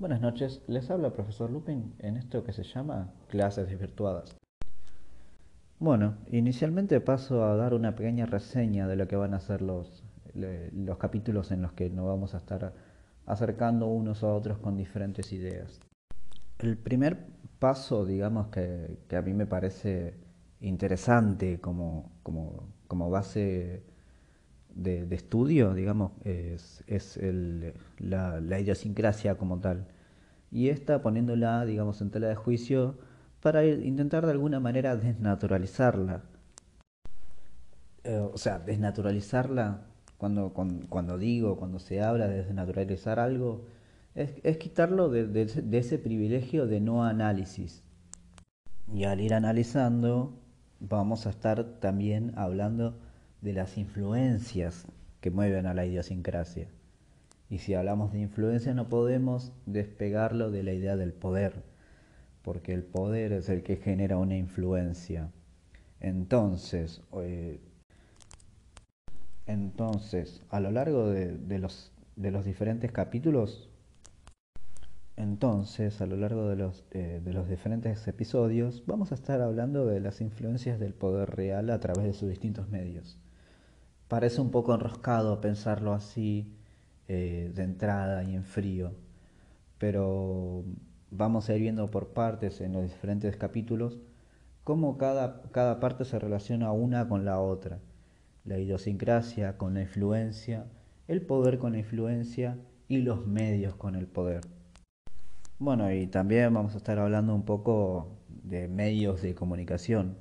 Buenas noches, les habla el profesor Lupin en esto que se llama clases desvirtuadas. Bueno, inicialmente paso a dar una pequeña reseña de lo que van a ser los, los capítulos en los que nos vamos a estar acercando unos a otros con diferentes ideas. El primer paso, digamos, que, a mí me parece interesante como, como, como base de, estudio, digamos, es, el, la, la, idiosincrasia como tal. Y esta poniéndola, digamos, en tela de juicio para intentar de alguna manera desnaturalizarla. Eh, o sea, desnaturalizarla, cuando, cuando, digo, cuando se habla de desnaturalizar algo, es, es quitarlo de ese privilegio de no análisis. Y al ir analizando, vamos a estar también hablando de las influencias que mueven a la idiosincrasia. Y si hablamos de influencia no podemos despegarlo de la idea del poder, porque el poder es el que genera una influencia. Entonces, eh, entonces a lo largo de, los, de los diferentes capítulos, entonces, a lo largo de los, eh, de los diferentes episodios, vamos a estar hablando de las influencias del poder real a través de sus distintos medios. Parece un poco enroscado pensarlo así eh, de entrada y en frío, pero vamos a ir viendo por partes en los diferentes capítulos cómo cada, cada parte se relaciona una con la otra. La idiosincrasia con la influencia, el poder con la influencia y los medios con el poder. Bueno, y también vamos a estar hablando un poco de medios de comunicación,